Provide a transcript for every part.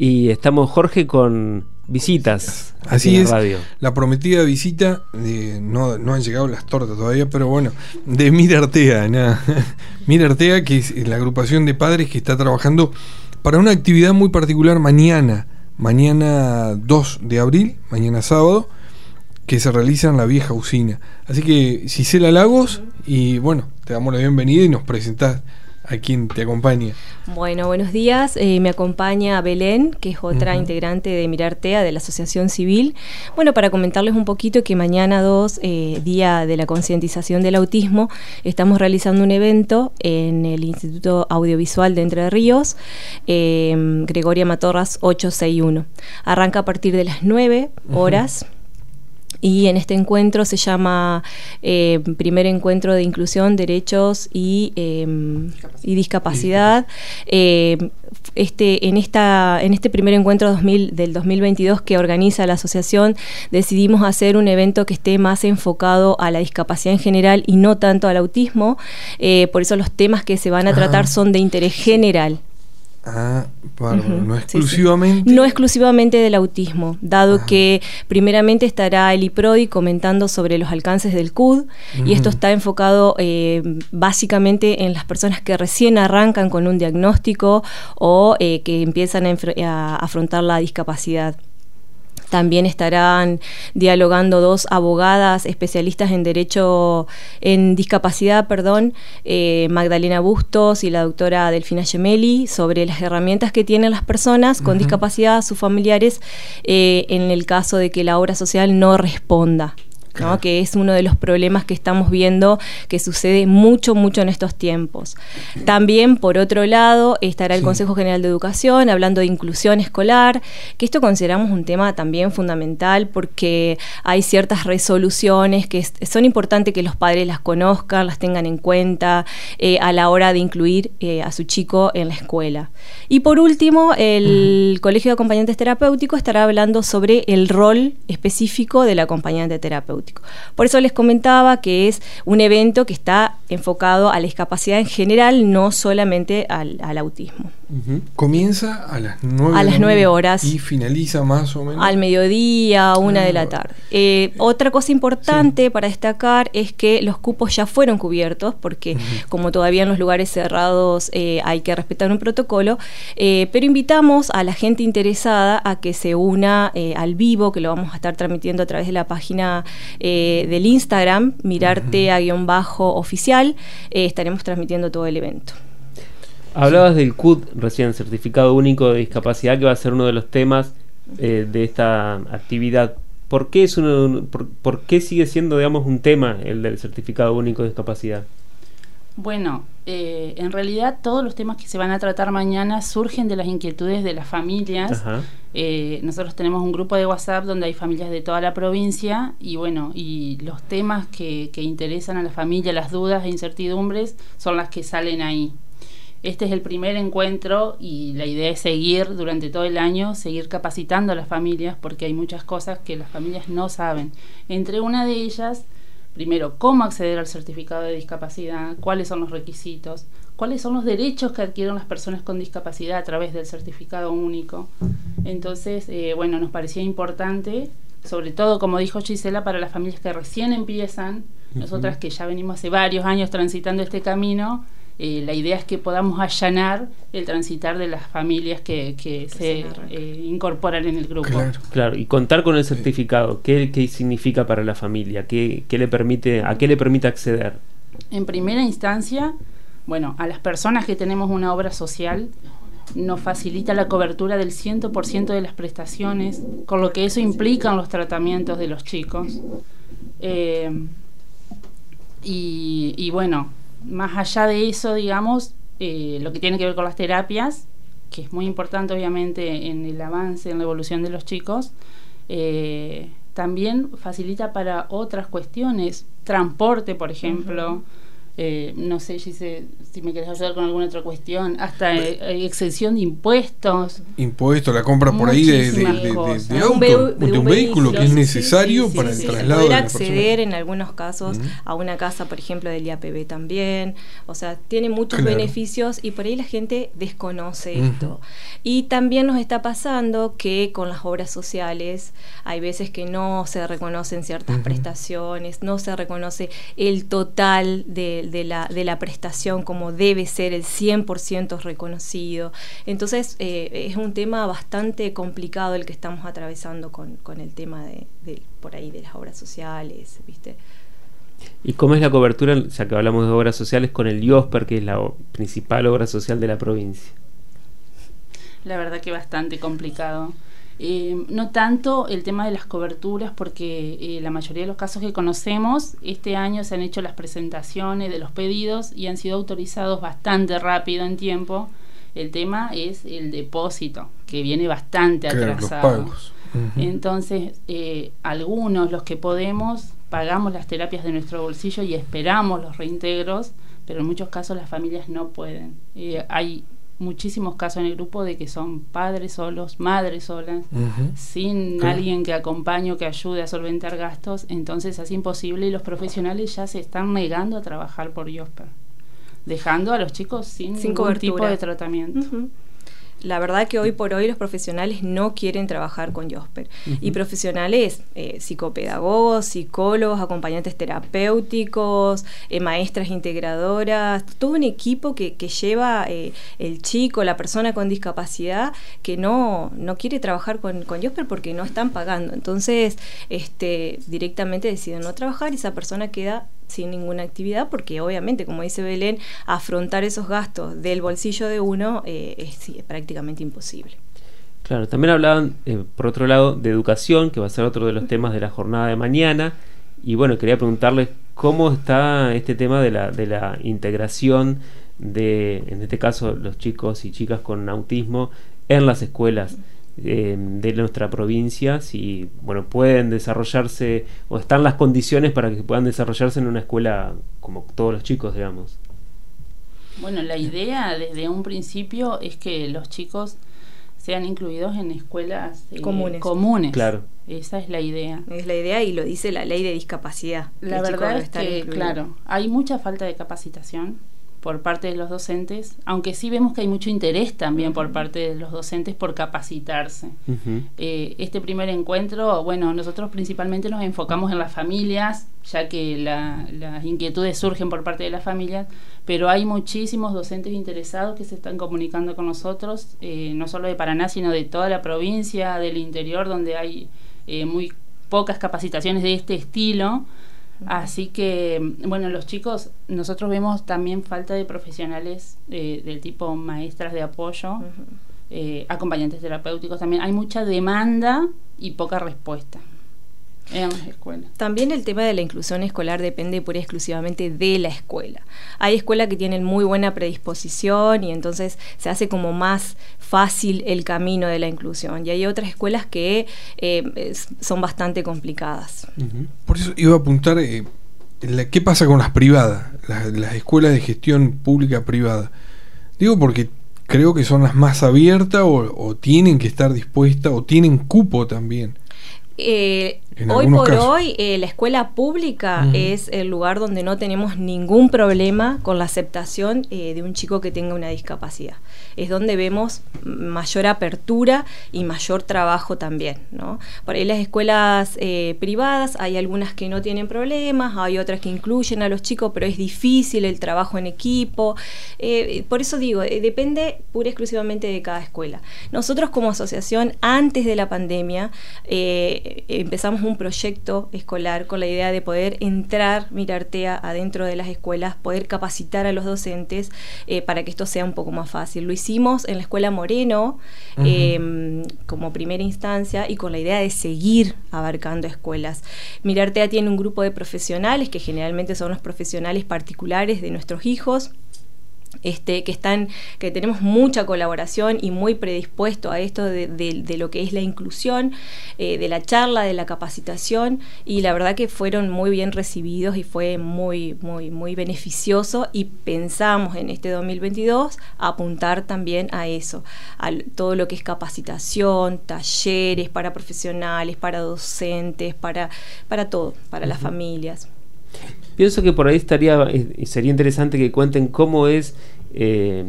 Y estamos, Jorge, con visitas. Así es, la prometida visita, de, no, no han llegado las tortas todavía, pero bueno, de Mira Artea, nada. Mira Artea, que es la agrupación de padres que está trabajando para una actividad muy particular mañana, mañana 2 de abril, mañana sábado, que se realiza en la vieja usina. Así que Gisela Lagos, y bueno, te damos la bienvenida y nos presentás a quien te acompaña. Bueno, buenos días. Eh, me acompaña Belén, que es otra integrante de Mirartea, de la Asociación Civil. Bueno, para comentarles un poquito que mañana 2, eh, Día de la Concientización del Autismo, estamos realizando un evento en el Instituto Audiovisual de Entre Ríos, eh, Gregoria Matorras 861. Arranca a partir de las 9 horas. Y en este encuentro se llama eh, Primer Encuentro de Inclusión, Derechos y, em, Discapacidad. Em, este, en, esta, en este primer encuentro 2000, del 2022 que organiza la asociación, decidimos hacer un evento que esté más enfocado a la discapacidad en general y no tanto al autismo. Eh, por eso los temas que se van a tratar son de interés general. Ah, no exclusivamente. No exclusivamente del autismo, dado que primeramente estará Eli Prodi comentando sobre los alcances del CUD, y esto está enfocado eh, básicamente en las personas que recién arrancan con un diagnóstico o eh, que empiezan a afrontar la discapacidad. También estarán dialogando dos abogadas especialistas en derecho en discapacidad, perdón, eh, Magdalena Bustos y la doctora Delfina Gemelli, sobre las herramientas que tienen las personas con discapacidad, sus familiares, eh, en el caso de que la obra social no responda que es uno de los problemas que estamos viendo que sucede mucho, mucho en estos tiempos. También, por otro lado, estará el Consejo General de Educación hablando de inclusión escolar, que esto consideramos un tema también fundamental porque hay ciertas resoluciones que son importantes que los padres las conozcan, las tengan en cuenta eh, a la hora de incluir eh, a su chico en la escuela. Y por último, el Colegio de Acompañantes Terapéuticos estará hablando sobre el rol específico del acompañante terapéutico. Por eso les comentaba que es un evento que está enfocado a la discapacidad en general, no solamente al, autismo. Comienza a las 9 a las 9 horas y finaliza más o menos al mediodía, una de la ah. tarde. Eh, otra cosa importante para destacar es que los cupos ya fueron cubiertos porque como todavía en los lugares cerrados eh, hay que respetar un protocolo, eh, pero invitamos a la gente interesada a que se una al vivo, que lo vamos a estar transmitiendo a través de la página del Instagram, mirarte a guion bajo oficial, estaremos transmitiendo todo el evento. Hablabas del CUD recién, Certificado Único de Discapacidad, que va a ser uno de los temas eh, de esta actividad. ¿Por qué, es uno, por qué sigue siendo, digamos, un tema el del Certificado Único de Discapacidad? Bueno, eh, en realidad todos los temas que se van a tratar mañana surgen de las inquietudes de las familias. Eh, nosotros tenemos un grupo de WhatsApp donde hay familias de toda la provincia y bueno, y los temas que, que interesan a la familia, las dudas e incertidumbres son las que salen ahí. Este es el primer encuentro y la idea es seguir durante todo el año, seguir capacitando a las familias porque hay muchas cosas que las familias no saben. Entre una de ellas primero, cómo acceder al certificado de discapacidad, cuáles son los requisitos, cuáles son los derechos que adquieren las personas con discapacidad a través del certificado único. Entonces, eh, bueno, nos parecía importante, sobre todo, como dijo Gisela, para las familias que recién empiezan, nosotras que ya venimos hace varios años transitando este camino, eh, la idea es que podamos allanar el transitar de las familias que, se eh, incorporan en el grupo. Claro. y contar con el certificado, ¿qué, significa para la familia? ¿Qué, le permite, ¿A qué le permite acceder? En primera instancia, bueno, a las personas que tenemos una obra social nos facilita la cobertura del 100% de las prestaciones, con lo que eso implica en los tratamientos de los chicos. Eh, y bueno, más allá de eso, digamos, eh, lo que tiene que ver con las terapias, que es muy importante obviamente en el avance, en la evolución de los chicos, eh, también facilita para otras cuestiones, transporte, por ejemplo, eh, no sé si, si me querés ayudar con alguna otra cuestión, hasta eh, exención de impuestos. Impuestos, la compra por ahí de, de, auto, de, un, vehículo que es necesario para el traslado. Poder acceder en algunos casos a una casa, por ejemplo, del IAPB también. O sea, tiene muchos beneficios y por ahí la gente desconoce esto. Y también nos está pasando que con las obras sociales hay veces que no se reconocen ciertas prestaciones, no se reconoce el total de de, la, de la prestación como debe ser el 100% reconocido. Entonces eh, es un tema bastante complicado el que estamos atravesando con, con el tema de, por ahí de las obras sociales, ¿viste? ¿Y cómo es la cobertura, ya que hablamos de obras sociales, con el IOSPER, que es la principal obra social de la provincia? La verdad que bastante complicado. Eh, no tanto el tema de las coberturas, porque eh, la mayoría de los casos que conocemos, este año se han hecho las presentaciones de los pedidos y han sido autorizados bastante rápido en tiempo. El tema es el depósito, que viene bastante atrasado. Entonces, eh, algunos, los que podemos, pagamos las terapias de nuestro bolsillo y esperamos los reintegros, pero en muchos casos las familias no pueden. hay muchísimos casos en el grupo de que son padres solos, madres solas, sin alguien que acompañe o que ayude a solventar gastos, entonces es imposible y los profesionales ya se están negando a trabajar por IOSPER, dejando a los chicos sin, ningún tipo de tratamiento. La verdad que hoy por hoy los profesionales no quieren trabajar con Josper. Y profesionales, eh, psicopedagogos, psicólogos, acompañantes terapéuticos, eh, maestras integradoras, todo un equipo que, lleva eh, el chico, la persona con discapacidad, que no, no quiere trabajar con, con Josper porque no están pagando. Entonces, este, directamente deciden no trabajar y esa persona queda sin ninguna actividad, porque obviamente, como dice Belén, afrontar esos gastos del bolsillo de uno eh, es, prácticamente imposible. Claro, también hablaban, eh, por otro lado, de educación, que va a ser otro de los temas de la jornada de mañana. Y bueno, quería preguntarles cómo está este tema de la, de la integración de, en este caso, los chicos y chicas con autismo en las escuelas. Eh, de nuestra provincia, si bueno, pueden desarrollarse o están las condiciones para que puedan desarrollarse en una escuela como todos los chicos, digamos. Bueno, la idea desde un principio es que los chicos sean incluidos en escuelas eh, comunes. comunes. Claro. Esa es la idea. Es la idea y lo dice la ley de discapacidad. La verdad es que, claro, hay mucha falta de capacitación por parte de los docentes, aunque sí vemos que hay mucho interés también por parte de los docentes por capacitarse. Eh, este primer encuentro, bueno, nosotros principalmente nos enfocamos en las familias, ya que las inquietudes surgen por parte de las familias, pero hay muchísimos docentes interesados que se están comunicando con nosotros, eh, no solo de Paraná, sino de toda la provincia, del interior, donde hay eh, muy pocas capacitaciones de este estilo. Así que, bueno, los chicos, nosotros vemos también falta de profesionales eh, del tipo maestras de apoyo, eh, acompañantes terapéuticos también. Hay mucha demanda y poca respuesta en las escuelas. También el tema de la inclusión escolar depende pura y exclusivamente de la escuela. Hay escuelas que tienen muy buena predisposición y entonces se hace como más fácil el camino de la inclusión. Y hay otras escuelas que eh, son bastante complicadas. Por eso iba a apuntar, eh, ¿qué pasa con las privadas? Las, escuelas de gestión pública privada. Digo porque creo que son las más abiertas o, o tienen que estar dispuestas o tienen cupo también. Eh, hoy por hoy eh, la escuela pública es el lugar donde no tenemos ningún problema con la aceptación eh, de un chico que tenga una discapacidad. Es donde vemos mayor apertura y mayor trabajo también. ¿no? Por ahí las escuelas privadas hay algunas que no tienen problemas, hay otras que incluyen a los chicos, pero es difícil el trabajo en equipo. por eso digo, depende pura y exclusivamente de cada escuela. Nosotros como asociación, antes de la pandemia, empezamos un proyecto escolar con la idea de poder entrar Mirartea adentro de las escuelas, poder capacitar a los docentes eh, para que esto sea un poco más fácil. Lo hicimos en la escuela Moreno em, como primera instancia y con la idea de seguir abarcando escuelas. Mirartea tiene un grupo de profesionales que generalmente son los profesionales particulares de nuestros hijos este, que están, que tenemos mucha colaboración y muy predispuesto a esto de, lo que es la inclusión, eh, de la charla, de la capacitación, y la verdad que fueron muy bien recibidos y fue muy, muy, muy beneficioso y pensamos en este 2022 apuntar también a eso, a todo lo que es capacitación, talleres para profesionales, para docentes, para, para todo, para las familias. Pienso que por ahí estaría eh, sería interesante que cuenten cómo es eh,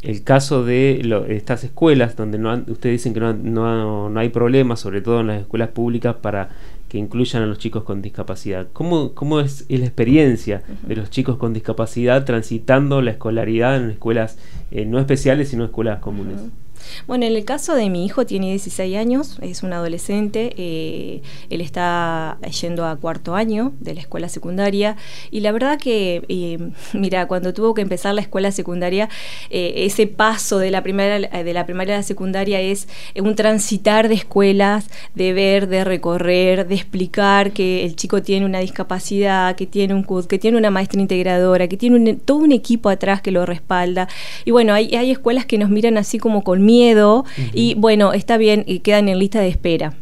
el caso de estas escuelas donde no ustedes dicen que no, no, hay problemas, sobre todo en las escuelas públicas, para que incluyan a los chicos con discapacidad. ¿Cómo, cómo es, la experiencia de los chicos con discapacidad transitando la escolaridad en escuelas eh, no especiales, sino escuelas comunes? Bueno, en el caso de mi hijo tiene 16 años, es un adolescente, eh, él está yendo a cuarto año de la escuela secundaria y la verdad que, eh, mira, cuando tuvo que empezar la escuela secundaria, eh, ese paso de la, primera, de la primaria a la secundaria es un transitar de escuelas, de ver, de recorrer, de explicar que el chico tiene una discapacidad, que tiene un CUD, que tiene una maestra integradora, que tiene todo un equipo atrás que lo respalda. Y bueno, hay, hay escuelas que nos miran así como con miedo y bueno, está bien, y quedan en lista de espera.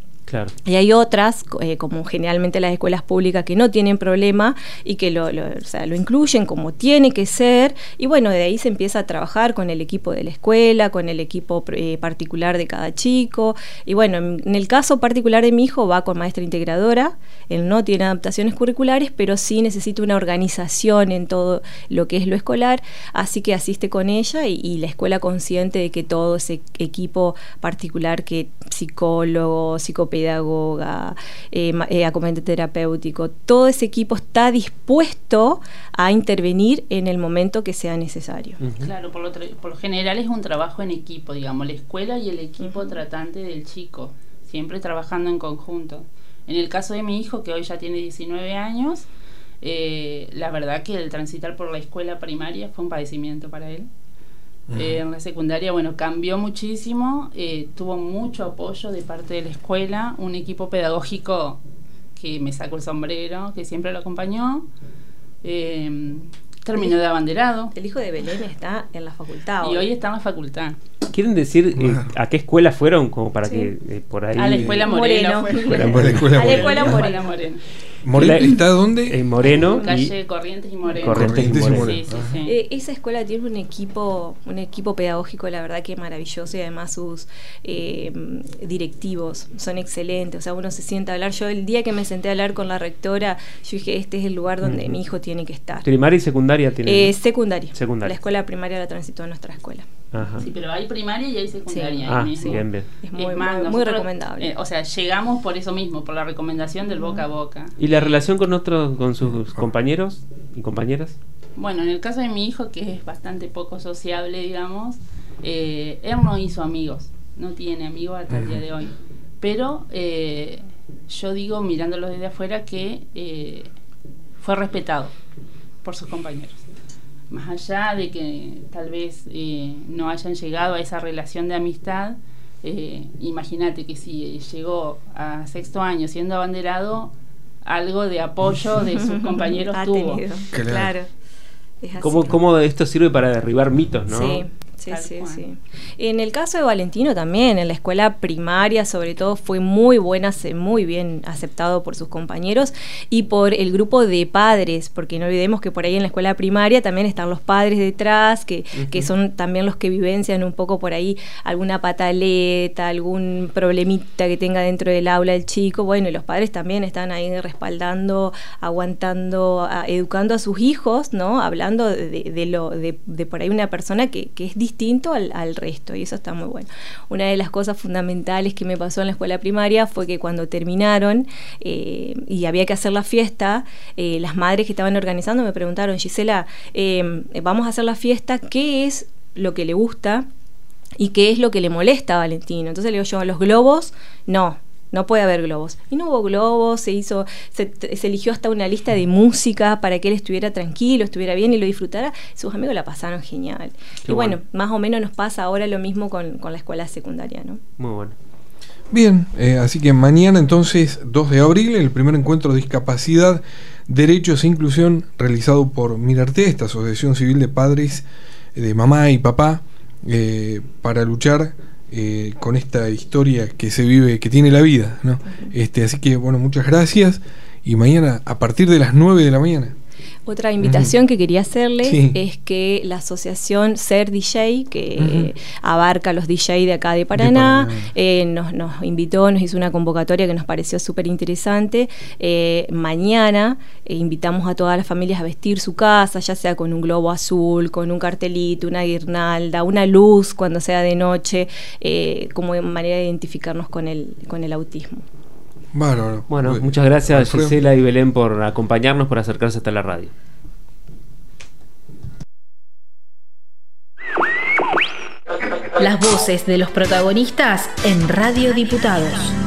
Y hay otras, eh, como generalmente las escuelas públicas, que no tienen problema y que lo, lo, incluyen como tiene que ser. Y bueno, de ahí se empieza a trabajar con el equipo de la escuela, con el equipo eh, particular de cada chico. Y bueno, en, el caso particular de mi hijo va con maestra integradora. Él no tiene adaptaciones curriculares, pero sí necesita una organización en todo lo que es lo escolar. Así que asiste con ella y, y la escuela consciente de que todo ese equipo particular, que psicólogo, psicopedagogo, pedagoga, eh, eh terapéutico, todo ese equipo está dispuesto a intervenir en el momento que sea necesario. Claro, por lo, por lo, general es un trabajo en equipo, digamos, la escuela y el equipo tratante del chico, siempre trabajando en conjunto. En el caso de mi hijo, que hoy ya tiene 19 años, eh, la verdad que el transitar por la escuela primaria fue un padecimiento para él. Eh, en la secundaria, bueno, cambió muchísimo, eh, tuvo mucho apoyo de parte de la escuela, un equipo pedagógico que me sacó el sombrero, que siempre lo acompañó. Eh, terminó de abanderado. El hijo de Belén está en la facultad. Y hoy está en la facultad. ¿Quieren decir a qué escuela fueron? Como para que por ahí. A la escuela Moreno. Moreno. A la escuela Moreno. Moreno, ¿Está dónde? En Moreno. Calle Corrientes y Moreno. Corrientes, y Moreno. Eh, esa escuela tiene un equipo, un equipo pedagógico, la verdad que maravilloso y además sus eh, directivos son excelentes. O sea, uno se sienta a hablar. Yo el día que me senté a hablar con la rectora, yo dije, este es el lugar donde mi hijo tiene que estar. ¿Primaria y secundaria tiene? Eh, secundaria. La escuela primaria la transitó a nuestra escuela. Sí, pero hay primaria y hay secundaria. Ah, bien, bien. Es muy, muy, recomendable. Eh, o sea, llegamos por eso mismo, por la recomendación del boca a boca. ¿Y la relación con otros, con sus compañeros y compañeras? Bueno, en el caso de mi hijo, que es bastante poco sociable, digamos, eh, él no hizo amigos, no tiene amigos hasta el día de hoy. Pero eh, yo digo, mirándolo desde afuera, que fue respetado por sus compañeros más allá de que tal vez eh, no hayan llegado a esa relación de amistad, eh, imagínate que si llegó a sexto año siendo abanderado, algo de apoyo de sus compañeros tuvo. Claro. ¿Cómo, ¿Cómo, esto sirve para derribar mitos, no? Sí. Sí, sí, sí. En el caso de Valentino también, en la escuela primaria sobre todo fue muy buena, muy bien aceptado por sus compañeros y por el grupo de padres, porque no olvidemos que por ahí en la escuela primaria también están los padres detrás, que, que son también los que vivencian un poco por ahí alguna pataleta, algún problemita que tenga dentro del aula el chico. Bueno, y los padres también están ahí respaldando, aguantando, educando a sus hijos, ¿no? Hablando de, lo, de, por ahí una persona que, que es distinto al, resto y eso está muy bueno. Una de las cosas fundamentales que me pasó en la escuela primaria fue que cuando terminaron eh, y había que hacer la fiesta, eh, las madres que estaban organizando me preguntaron, Gisela, em, vamos a hacer la fiesta, ¿qué es lo que le gusta? ¿Y qué es lo que le molesta a Valentino? Entonces le digo yo, los globos, no, no puede haber globos. Y no hubo globos, se hizo, se, eligió hasta una lista de música para que él estuviera tranquilo, estuviera bien y lo disfrutara. Sus amigos la pasaron genial. y bueno, más o menos nos pasa ahora lo mismo con, la escuela secundaria, ¿no? Muy bueno. Bien, eh, así que mañana entonces, 2 de abril, el primer encuentro de discapacidad, derechos e inclusión realizado por Mirarte, esta Asociación Civil de Padres de mamá y papá eh, para luchar eh, con esta historia que se vive, que tiene la vida. ¿no? Este, así que, bueno, muchas gracias y mañana a partir de las 9 de la mañana. Otra invitación que quería hacerles es que la asociación Ser DJ, que abarca los DJ de acá de Paraná, eh, nos, invitó, nos hizo una convocatoria que nos pareció súper interesante. Eh, mañana eh, invitamos a todas las familias a vestir su casa, ya sea con un globo azul, con un cartelito, una guirnalda, una luz cuando sea de noche, como manera de identificarnos con el, con el autismo. Bueno, muchas gracias Gisela y Belén por acompañarnos, por acercarse hasta la radio. Las voces de los protagonistas en Radio Diputados.